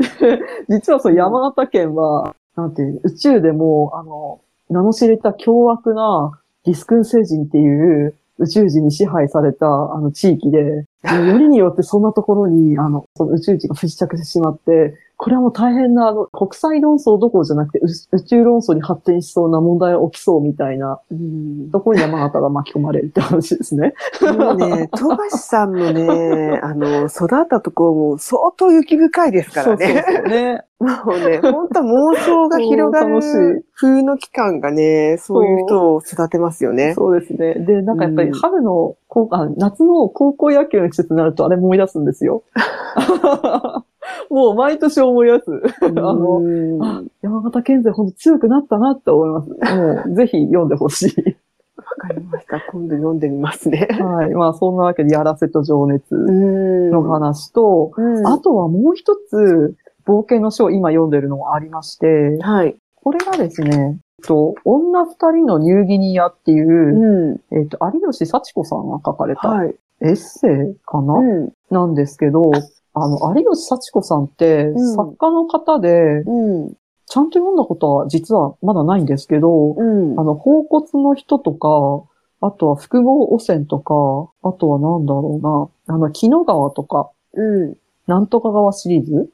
(laughs) で実はその山形県は、なんていう、宇宙でも、あの、名の知れた凶悪なディスクン星人っていう宇宙人に支配されたあの地域で、よりによってそんなところに、あの、その宇宙人が不時着してしまって、これはもう大変な、あの、国際論争どころじゃなくて、う宇宙論争に発展しそうな問題が起きそうみたいなうん。ところに山形が巻き込まれるって話ですね。もうね、富樫さんのね、(laughs) あの、育ったところも相当雪深いですからね。そうそうね。(laughs) もうね、本当妄想が広がる風の期間がね、そういう人を育てますよね。そうですね。で、なんかやっぱりうん春の、こうあ夏の高校野球の季節になるとあれ思い出すんですよ。(laughs) もう毎年思い出す。あの、うんあ山形県勢ほんと強くなったなって思います。もうぜひ読んでほしい。わかりました。今度読んでみますね。はい。まあそんなわけでやらせと情熱んの話と、うんあとはもう一つ冒険の書を今読んでるのがありまして、はい。これがですね、と女二人のニューギニアっていうう、ん。えっと、有吉幸子さんが書かれたはい。エッセイかな、うん。なんですけど、あの、有吉幸子さんってうん作家の方で、うん。ちゃんと読んだことは実はまだないんですけど、うんあ。の、宝骨の人とか、あとは複合汚染とか、あとはなんだろうな、あの、木の川とか、うん。なんとか川シリーズ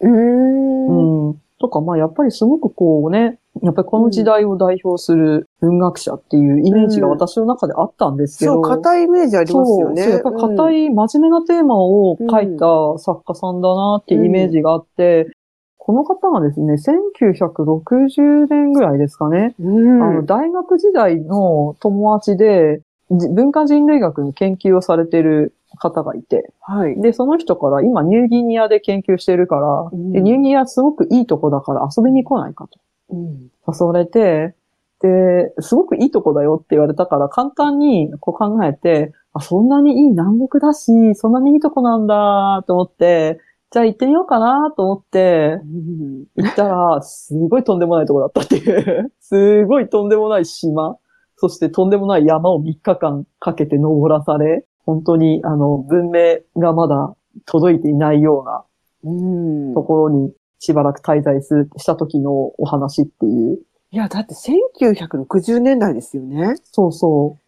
うん。うん。とか、まあやっぱりすごくこうね、やっぱりこの時代を代表する文学者っていうイメージが私の中であったんですけど。そう、硬いイメージありますよね。そう、そうやっぱり硬い。い真面目なテーマを書いた作家さんだなっていうイメージがあって、この方がですね、1960年ぐらいですかね、うん。あの大学時代の友達で、じ文化人類学の研究をされてる方がいて、はい。で、その人から今ニューギニアで研究してるから、うんでニューギニアすごくいいとこだから遊びに来ないかとうん。誘われて、で、すごくいいとこだよって言われたから簡単にこう考えて、あ、そんなにいい南国だし、そんなにいいとこなんだと思って、じゃあ行ってみようかなと思って、うん行ったら、すごいとんでもないとこだったっていう。(laughs) すごいとんでもない島。そしてとんでもない山を3日間かけて登らされ、本当にあの文明がまだ届いていないようなうんところにしばらく滞在するした時のお話っていう。いや、だって1960年代ですよね。そうそ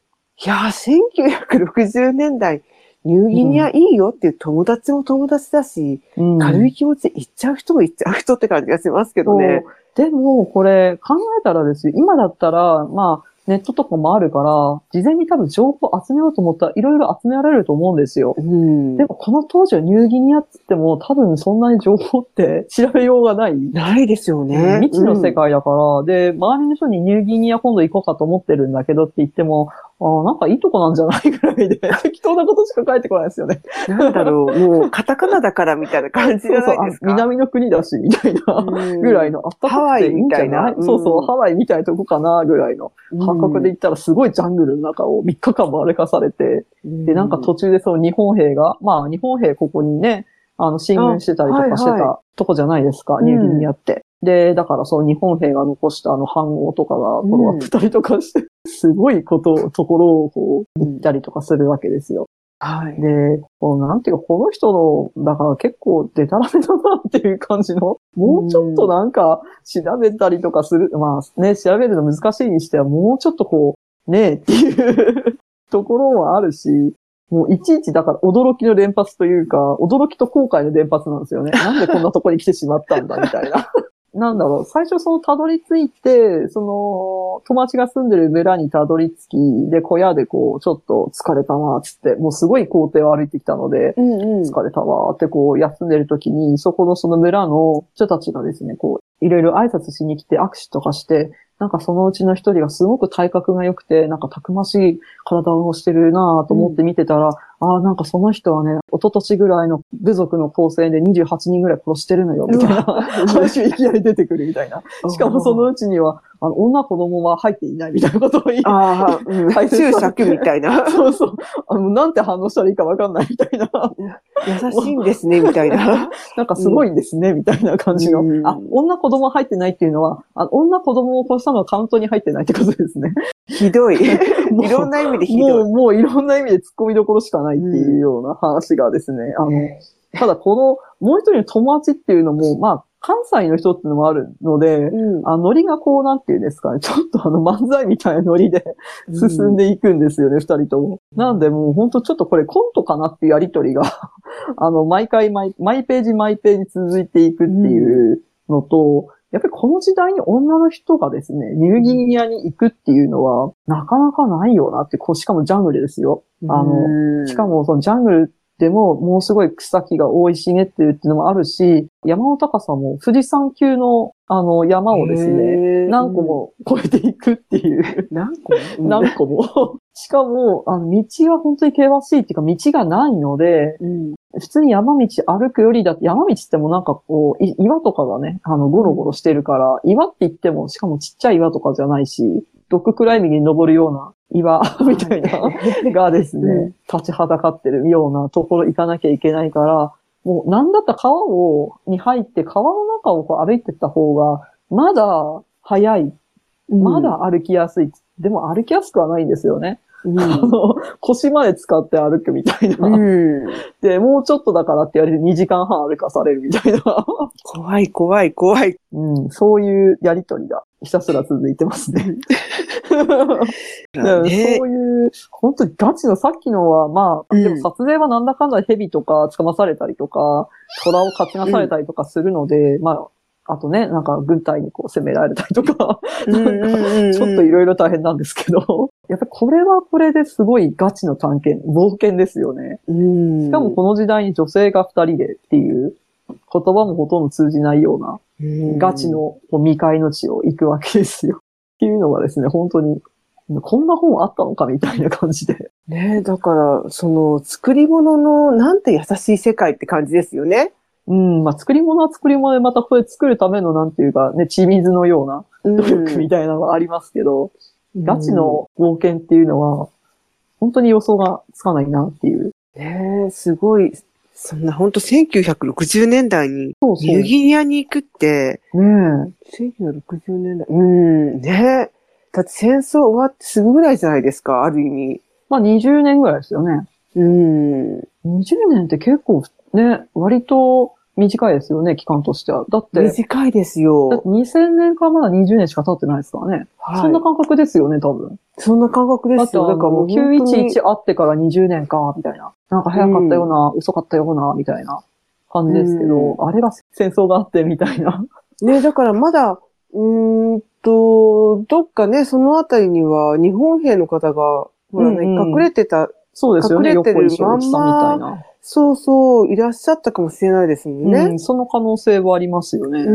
いやー、1960年代、ニューギニアいいよっていう友達も友達だし、う。うん軽い気持ちで行っちゃう人も行っちゃう人って感じがしますけどね。でも、これ考えたらですよ、今だったら、まあ、ネットとかもあるから、事前に多分情報集めようと思ったらいろいろ集められると思うんですよ。うんでもこの当時はニューギニアって言っても多分そんなに情報って調べようがない。ないですよね。未知の世界だから、で、周りの人にニューギニア今度行こうかと思ってるんだけどって言っても、あーなんかいいとこなんじゃないぐらいで、(laughs) 適当なことしか書いてこないですよね。うんなんだろう、もうカタカナだからみたいな感じじゃそうそうあないですか。南の国だし、みたいな。うんぐらいの、あったかくていいんじゃないハワイみたいなうんそうそう、ハワイみたいなとこかな、ぐらいの感覚で言ったらすごいジャングルの中を3日間も歩かされて、で、なんか途中でその日本兵が、まあ日本兵ここにね、あの、進軍してたりとかしてたとこじゃないですか、うんニューギニアって。で、だからその日本兵が残したあの反応とかが転がってたりとかして、(laughs) すごいこと、ところをこう、行ったりとかするわけですよ。はい。で、こうなんていうか、この人の、だから結構デタラメだなっていう感じの、もうちょっとなんか調べたりとかする、まあね、調べるの難しいにしては、もうちょっとこう、ねえっていう (laughs) ところもあるし、もういちいちだから驚きの連発というか、驚きと後悔の連発なんですよね。(laughs) なんでこんなとこに来てしまったんだみたいな。(laughs) なんだろう、最初そのたどり着いて、その、友達が住んでる村にたどり着き、で、小屋でこう、ちょっと疲れたな、つって、もうすごい校庭を歩いてきたので、うんうん。疲れたわーってこう、休んでる時に、そこのその村の人たちがですね、こう、いろいろ挨拶しに来て握手とかして、なんかそのうちの一人がすごく体格が良くて、なんかたくましい体をしてるなぁと思って見てたら、ああ、なんかその人はね、一昨年ぐらいの部族の構成で28人ぐらい殺してるのよ、みたいな話がいきなり出てくるみたいな。しかもそのうちには、あの、女子供は入っていないみたいなことを言い、ああ、うん。(laughs) 注釈みたいな。そうそう。あの、なんて反応したらいいかわかんないみたいな。優しいんですね、みたいな。(laughs) なんかすごいんですね、みたいな感じの。うんあ、女子供入ってないっていうのは、あ女子供を殺したのはカウントに入ってないってことですね。ひどい。(laughs) もういろんな意味でひもう、どい。もういろんな意味で突っ込みどころしかないっていうような話がですね、あの、ただこの、もう一人の友達っていうのも、まあ、関西の人っていうのもあるので、うんあノリがこう、なんていうんですかね、(laughs) ちょっとあの漫才みたいなノリで (laughs) 進んでいくんですよね、二、人とも。なんでもう本当ちょっとこれコントかなっていうやりとりが、あの、毎回毎、毎ページ毎ページ続いていくっていうのと、やっぱりこの時代に女の人がですね、ニューギニアに行くっていうのは、なかなかないよなって、こうしかもジャングルですよ。あの、しかもそのジャングルでももうすごい草木が生い茂ってるっていうのもあるし、山の高さも富士山級のあの山をですね、ね何個。も越えていくっていう、何個 (laughs) 何個も。しかも、あの、道は本当に険しいっていうか、道がないので、うん。普通に山道歩くよりだって、山道ってもなんかこう、い岩とかがね、あの、ゴロゴロしてるから、岩って言っても、しかもちっちゃい岩とかじゃないし、ドッグクライミングに登るような岩 (laughs) みたいな、がですね、うん立ちはだかってるようなところ行かなきゃいけないから、もうなんだったら川を、に入って川の中をこう歩いてった方が、まだ早い。まだ歩きやすい。でも歩きやすくはないんですよね。うん。あの、腰まで使って歩くみたいな。うん。で、もうちょっとだからって言われて2時間半歩かされるみたいな。怖い、怖い、怖い。うん、そういうやりとりがひたすら続いてますね。(laughs) そういう、本当にガチのさっきのは、まあ、うんでも撮影はなんだかんだ蛇とか捕まされたりとか、虎を担がされたりとかするので、まあ、あとね、なんか軍隊にこう攻められたりとか、うんうんうんうんちょっといろいろ大変なんですけど、やっぱりこれはこれですごいガチの探検、冒険ですよね。うん。しかもこの時代に女性が二人でっていう、言葉もほとんど通じないような、うんガチ。の未開の地を行くわけですよ。(laughs) っていうのがですね、本当に、こんな本あったのかみたいな感じで。ねだから、その、作り物の、なんて優しい世界って感じですよね。うん、まあ作り物は作り物でまたこれ作るためのなんていうかね、血水のようなうん努力みたいなのがありますけど、ガチの冒険っていうのは、本当に予想がつかないなっていう。ねえ、すごい、そんな本当1960年代に。ニューギニアに行くって、ね1960年代、うん、ねえ。だって戦争終わってすぐぐらいじゃないですか、ある意味。まあ20年ぐらいですよね。うん。20年って結構ね、割と短いですよね、期間としては。だって、短いですだってよ。2000年からまだ20年しか経ってないですからね。はいそんな感覚ですよね、多分。そんな感覚ですよ。だからもう本当に911あってから20年か、みたいな。なんか早かったような、遅かったような、みたいな感じですけど、うあれが戦争があって、みたいな。ね、だからまだ、うーんと、どっかね、そのあたりには日本兵の方が、ほらね、うんうん隠れてた、そうですよね。隠れてる横井正一さんみたいな。そうそう、いらっしゃったかもしれないですもんね。うん、その可能性はありますよね。う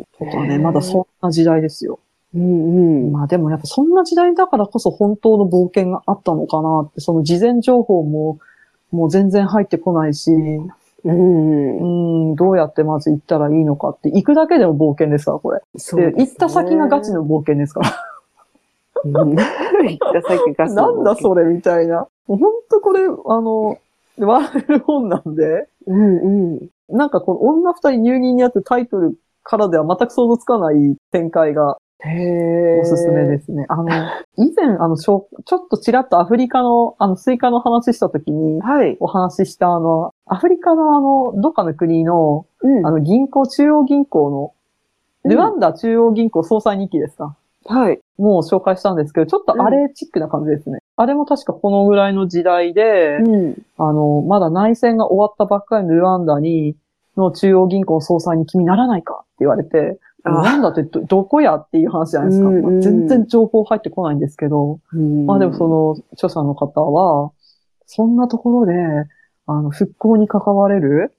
ん。とね、まだそんな時代ですよ。うんうん。まあでもやっぱそんな時代だからこそ本当の冒険があったのかなって、その事前情報ももう全然入ってこないし、うんう。ん、どうやってまず行ったらいいのかって、行くだけでも冒険ですから、これ。で、そうですね行った先がガチの冒険ですから。うん行った先が (laughs) なんだそれみたいな。本当これ、あの、笑える本なんで、うんうん。なんかこの女二人ニューギニアってタイトルからでは全く想像つかない展開がへおすすめですね。あの、(laughs) 以前、あの、ちょちょっとちらっとアフリカの、あの、スイカの話したときに、はい。お話ししたあの、アフリカのあの、どっかの国の、うんあの、銀行、中央銀行の、ルワンダ中央銀行総裁日記ですか、はい。もう紹介したんですけど、ちょっとあれチックな感じですね。あれも確かこのぐらいの時代で、うん。あの、まだ内戦が終わったばっかりのルワンダに、の中央銀行総裁に君ならないかって言われて、ルあワンダってど、どこやっていう話じゃないですか。うんうんまあ全然情報入ってこないんですけど、まあでもその著者の方は、そんなところで、あの、復興に関われる、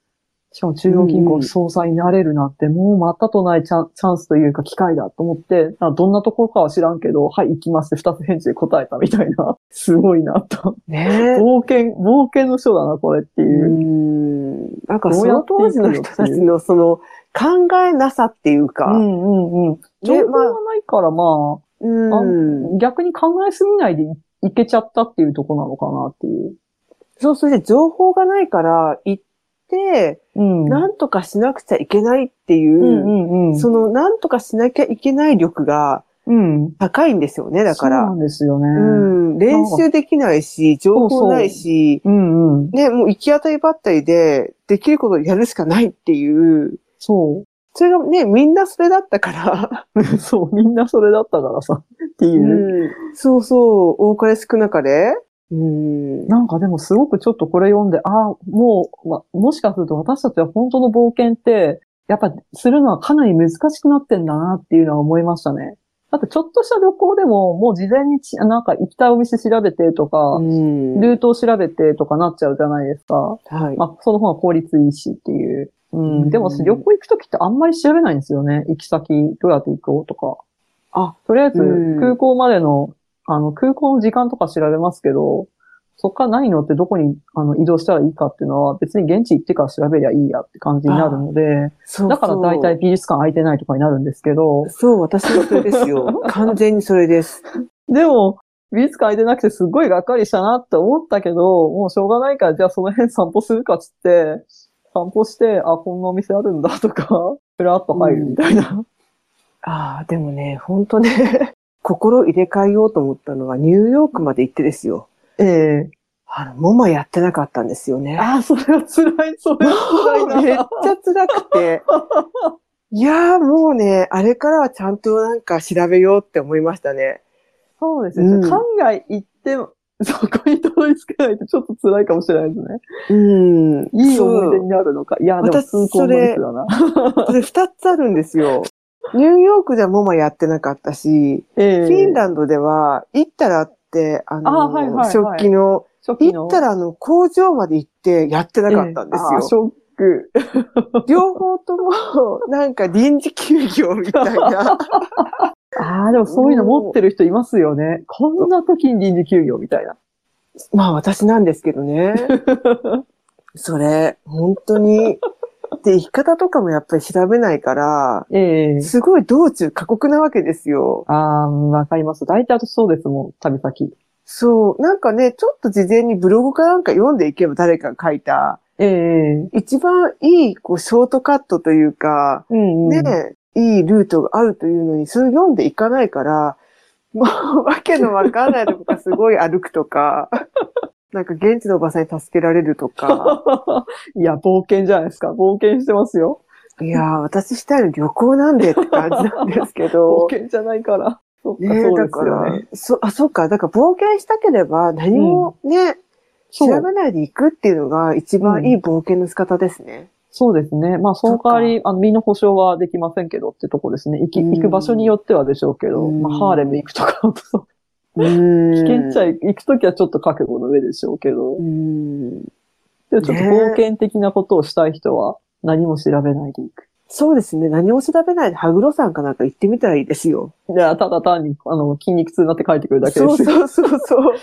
しかも中央銀行総裁になれるなんて、もうまたとないチャンチャンスというか機会だと思って、あどんなところかは知らんけど、はい、行きますって二つ返事で答えたみたいな、すごいなと。ね冒険、冒険の書だな、これってういう。ん。なんかその当時の人たちのその考えなさっていうか、うんうんうん。情報がないから、まうんあ、逆に考えすぎないでいいけちゃったっていうところなのかなっていう。そう、それで情報がないから行っ。なんとかしなくちゃいけないっていう、うんうんうん。そのなんとかしなきゃいけない力がうん。高いんですよね、だかそうなら。んですよね。うん。練習できないし、情報ないし、うんうん。ね、もう行き当たりばったりで、できることをやるしかないっていう、そそれがね、みんなそれだったから、う。(laughs) そう、みんなそれだったからさ。っていう。うん、そうそう、多かれ少なかれ。うん。なんかでもすごくちょっとこれ読んで、ああ、もう、ま、もしかすると私たちは本当の冒険って、やっぱするのはかなり難しくなってんだなっていうのは思いましたね。だってちょっとした旅行でも、もう事前にちなんか行きたいお店調べてとか、うんルートを調べてとかなっちゃうじゃないですか。はい。まあ、その方が効率いいしっていう。うん。うんでも旅行行くときってあんまり調べないんですよね。行き先、どうやって行こうとか。あ、とりあえずうん、空港までの、あの、空港の時間とか調べますけど、そっから何乗ってどこにあの移動したらいいかっていうのは別に現地行ってから調べりゃいいやって感じになるので、そうそうだから大体美術館空いてないとかになるんですけど、そう、私もそれですよ。(laughs) 完全にそれです。でも、美術館空いてなくてすっごいがっかりしたなって思ったけど、もうしょうがないからじゃあその辺散歩するかっつって、散歩して、あ、こんなお店あるんだとか、ふらっと入るみたいな。ああ、でもね、本当ね、心入れ替えようと思ったのはニューヨークまで行ってですよ。ええあの、モマやってなかったんですよね。あ、それは辛い、それは辛いな。(laughs) めっちゃ辛くて。(laughs) いやーもうね、あれからはちゃんとなんか調べようって思いましたね。そうですね。うん海外行っても、そこにたどり着けないとちょっと辛いかもしれないですね。うん。いい思い出になるのか。いや、でも私通行の率だな。それ二つあるんですよ。ニューヨークではモマやってなかったし、ええフィンランドでは、行ったらって、あの、あはいはいはい食器の、行ったらあの、工場まで行ってやってなかったんですよ。ええあショック。(laughs) 両方とも、なんか臨時休業みたいな。(laughs) ああ、でもそういうの持ってる人いますよね。こんな時に臨時休業みたいな。まあ私なんですけどね。(laughs) それ、本当に。で、生き方とかもやっぱり調べないから、ええすごい道中過酷なわけですよ。ああ、わかります。大体私そうですもん、旅先。そう。なんかね、ちょっと事前にブログかなんか読んでいけば誰かが書いた、ええ一番いい、こう、ショートカットというか、うんうん。ね、いいルートがあるというのに、それを読んでいかないから、もう、わけのわかんないとこがすごい歩くとか、なんか現地のおばさんに助けられるとか、(laughs) いや、冒険じゃないですか。冒険してますよ。いやー、私したいの旅行なんでって感じなんですけ冒ど、(laughs) 険じゃないから。そっか、ねそうだかですよね。ら、そ、あ、そっか、だから冒険したければ何もね、そう調べないで行くっていうのが一番いい冒険の仕方ですね。そうですね。まあ、その代わり、あの、身の保証はできませんけどってとこですね。行き、うん行く場所によってはでしょうけど、うんまあ、ハーレム行くとか。危険っちゃ行くときはちょっと覚悟の上でしょうけど、うん。でちょっと冒険的なことをしたい人は何も調べないで行く。そうですね。何も調べないで、羽黒山かなんか行ってみたらいいですよ。いや、ただ単に、あの、筋肉痛になって帰ってくるだけです。そうそうそうそう。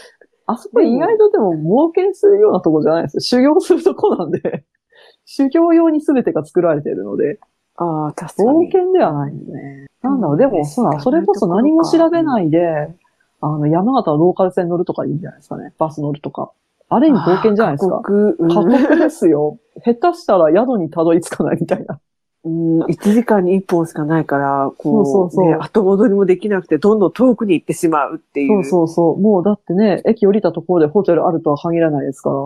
あそこ意外とでも冒険するようなとこじゃないですよ。修行するとこなんで、修行用に全てが作られているので、ああ、確かに。冒険ではないんですね。なんだろう、でも、ほら、それこそ何も調べないで、あの、山形のローカル線乗るとかいいんじゃないですかね。バス乗るとか。ある意味冒険じゃないですか。過酷。うん過酷ですよ。(laughs) 下手したら宿にたどり着かないみたいな。うん、1時間に1本しかないから、こう、そうそうそうね、後戻りもできなくて、どんどん遠くに行ってしまうっていう。そうそうそう。もうだってね、駅降りたところでホテルあるとは限らないですから。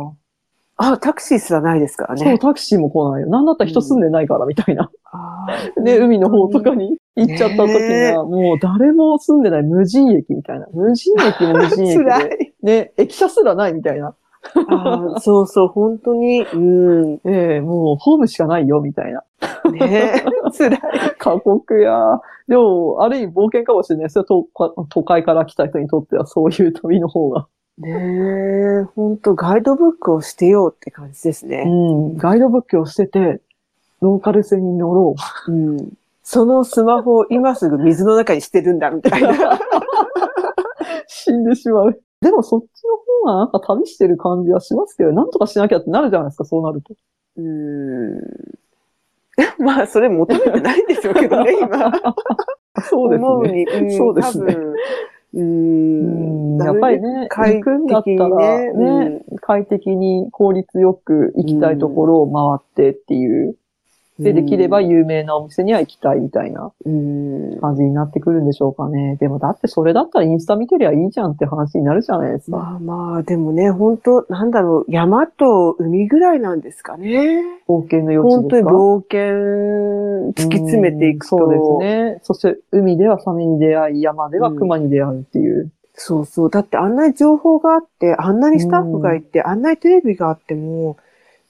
あ、タクシーすらないですからそう、ね。タクシーも来ないよ。なんだったら人住んでないからみたいな。あね、海の方とかに行っちゃった時にねは、もう誰も住んでない無人駅みたいな。無人駅も無人駅辛で。(laughs) い。ね、駅舎すらないみたいな。あーそうそう、本当に。うん。ええもうホームしかないよみたいな。ね辛い。(laughs) 過酷や。でも、ある意味冒険かもしれないですよ。都都会から来た人にとってはそういう旅の方が。ねえ、本当ガイドブックをしてよって感じですうね。ん。ガイドブックを捨てて、ローカル線に乗ろう。うん。そのスマホを今すぐ水の中に捨てるんだみたいな。死んでしまう。でもそっちの方がなんか旅してる感じはしますけど、なんとかしなきゃってなるじゃないですか、そうなると。うーん。(laughs) まあ、それ求めてないんでしょうけどね、今。(laughs) そうですね。思うに。うんそうですね多分うん。ん。やっぱりね、快行くんだったらねね、快適に効率よく行きたいところを回ってっていう。で、できれば有名なお店には行きたいみたいなうん。感じになってくるんでしょうかね。でもだってそれだったらインスタ見てりゃいいじゃんって話になるじゃないですか。まあまあ、でもね、本当なんだろう、山と海ぐらいなんですかね。冒険の余地本当にですか冒険突き詰めていくと。うんそうですね。そして海ではサメに出会い、山では熊に出会うっていう。そうそう。だってあんなに情報があって、あんなにスタッフがいて、あんなにテレビがあっても、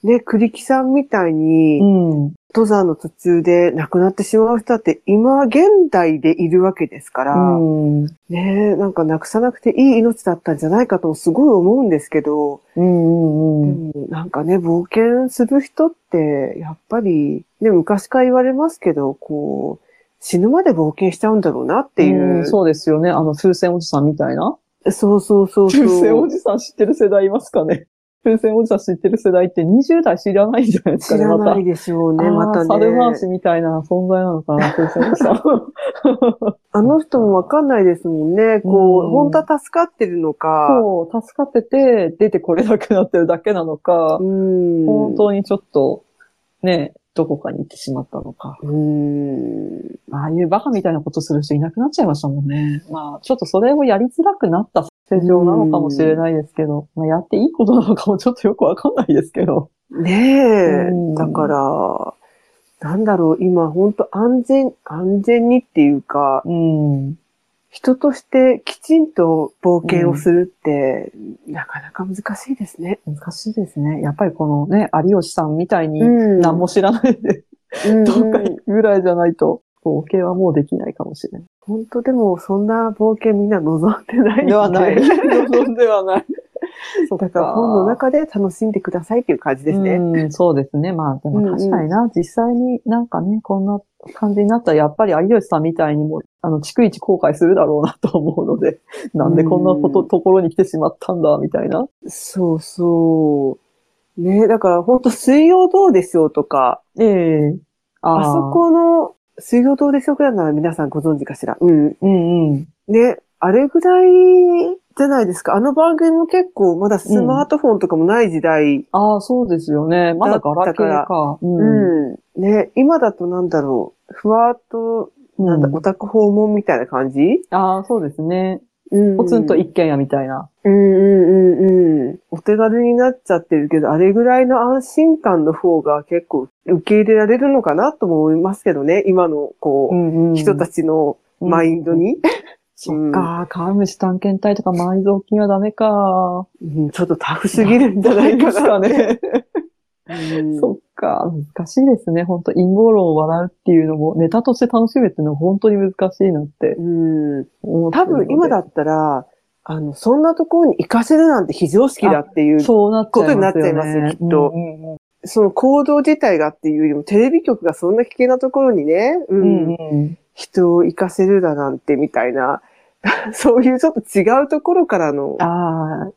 ね、栗木さんみたいに、うん。登山の途中で亡くなってしまう人だって今現代でいるわけですから、うん。ねなんかなくさなくていい命だったんじゃないかともすごい思うんですけど、うんうんなんかね、冒険する人って、やっぱり、ね、昔から言われますけど、こう、死ぬまで冒険しちゃうんだろうなっていう。んそうですよね。あの、風船おじさんみたいな。そうそうそうそう。風船おじさん知ってる世代いますかね風船おじさん知ってる世代って20代知らないんじゃないですかね、知ら。ないでしょうね、またね。サルマーシみたいな存在なのかな、(laughs) 風船おじさん。あの人もわかんないですもんね。(laughs) こう、うん本当は助かってるのか。そう、助かってて、出てこれなくなってるだけなのか、うん。本当にちょっと、ね、どこかに行ってしまったのか。うん。ああいうバカみたいなことする人いなくなっちゃいましたもんね。まあ、ちょっとそれをやりづらくなった成長なのかもしれないですけど、まあ、やっていいことなのかもちょっとよくわかんないですけど。ねえう。んだから、なんだろう、今本当安全、安全にっていうか、うん。人としてきちんと冒険をするって、なかなか難しいですね。難しいですね。やっぱりこのね、有吉さんみたいにん何も知らないで、うんどっか行くぐらいじゃないと、冒険はもうできないかもしれない。本当でも、そんな冒険みんな望んでないんではない。望んではない。(laughs) そっだから本の中で楽しんでくださいっていう感じですね。うん、そうですね。まあ、でも確かにな、実際になんかね、こんな感じになったら、やっぱり有吉さんみたいにも、あの、逐一後悔するだろうなと思うので、なんでこんなこと、うんところに来てしまったんだ、みたいな。そうそう。ねだから本当水曜どうでしょうとか、ええあーあそ、この水曜どうでしょうくらいなら皆さんご存知かしら？うん。うんうん。ね、あれぐらいじゃないですか？あの番組も結構まだスマートフォンとかもない時代。ああ、そうですよね。まだガラケーか。う。うんん。ね、今だとなんだろう。ふわっと、なんだ、うんオタク訪問みたいな感じ？ああ、そうですね。うんポツンと一軒家みたいな。うんうんうんうん。お手軽になっちゃってるけど、あれぐらいの安心感の方が結構受け入れられるのかなとも思いますけどね。今の、こう、んう人たちのマインドに。(laughs) そっか、川虫探検隊とか埋蔵金はダメか。うんちょっとタフすぎるんじゃないかな。(laughs) かね。うん (laughs) そっか、難しいですね。本当陰謀論を笑うっていうのも、ネタとして楽しめっていうのは本当に難しいなってうん。多分今だったら、あの、そんなところに行かせるなんて非常識だっていう、そそうなっちゃいますよね。ことになっちゃいますよきっとうんうんうんの行動自体がっていうよりも、テレビ局がそんな危険なところにね、うん、うんうん人を行かせるだなんてみたいな、(laughs) そういうちょっと違うところからの、ああ、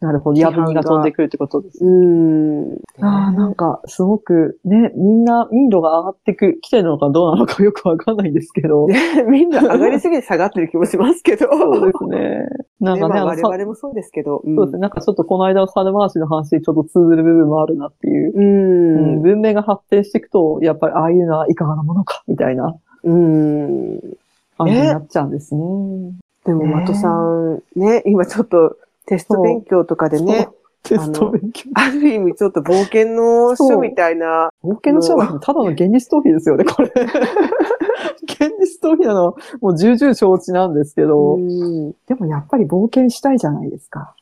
なるほど。やぶみが飛んでくるってことです。うん。ああ、なんか、すごく、ね、みんな、民度が上がってく、来てるのかどうなのかよくわかんないんですけど。(laughs) ねみんな上がりすぎて下がってる気もしますけど。そうですね。なんかね、ねまあ我々もそうですけど。うんそうですね。なんかちょっとこの間の猿回しの話にちょっと通ずる部分もあるなっていう。ううんん。文明が発展していくと、やっぱりああいうのはいかがなものか、みたいなうん。感じになっちゃうんですね。でも、ね的さん、ね、今ちょっとテスト勉強とかでね、テスト勉強。ある意味ちょっと冒険の書みたいな、冒険の書はただの現実逃避ですよね、これ。(laughs) 現実逃避なのはもう重々承知なんですけど、うんでもやっぱり冒険したいじゃないですか。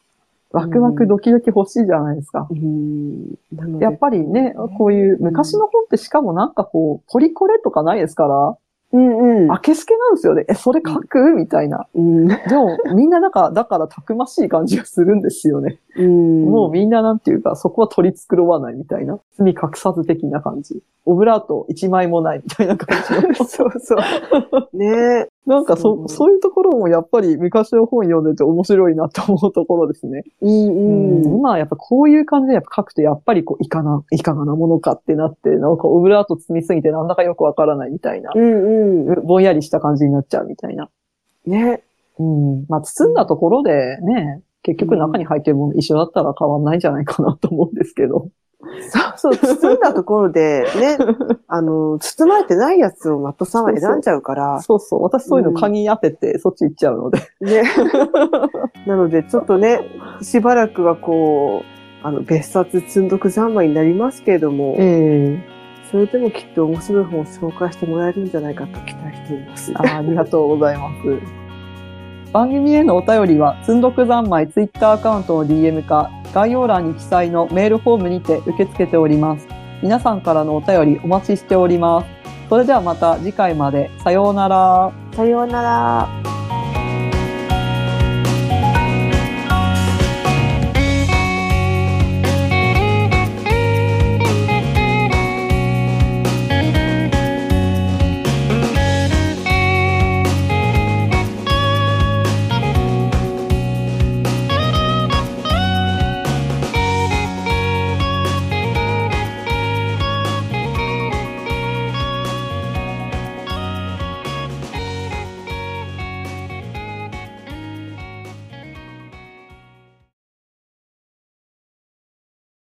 ワクワクドキドキ欲しいじゃないですか。やっぱりね、こういう昔の本ってしかもなんかこう、ポリコレとかないですから、うんうん。明けすけなんですよね。え、それ書く？みたいな。うん。でも、みんななんか、だからたくましい感じがするんですよね。うん。もうみんななんていうか、そこは取り繕わないみたいな。罪隠さず的な感じ。オブラート一枚もないみたいな感じの。(laughs) そうそう。(laughs) ねなんかそ、そうそういうところもやっぱり昔の本読んでて面白いなと思うところですね。うんうん。今はやっぱこういう感じでやっぱ書くとやっぱりこう、いかな、いかがなものかってなって、なんかオブラート積みすぎてなんだかよくわからないみたいな。うんうん。ぼんやりした感じになっちゃうみたいな。ね。うん。まあ、包んだところでね、結局中に入ってるもの一緒だったら変わんないんじゃないかなと思うんですけど。そ (laughs) うそう、包んだところで、ね、(laughs) あの、包まれてないやつをマットさんは選んじゃうから、そうそう。私そういうの鍵当てて、そっち行っちゃうので。ね。(laughs) なので、ちょっとね、しばらくはこう、あの、別冊積んどく三昧になりますけれども、ええそれでもきっと面白い本を紹介してもらえるんじゃないかと期待しております。あありがとうございます。番組へのお便りは、つんどく三昧ツイッターアカウントの DM か、概要欄に記載のメールフォームにて受け付けております。皆さんからのお便りお待ちしております。それではまた次回まで。さようなら。さようなら。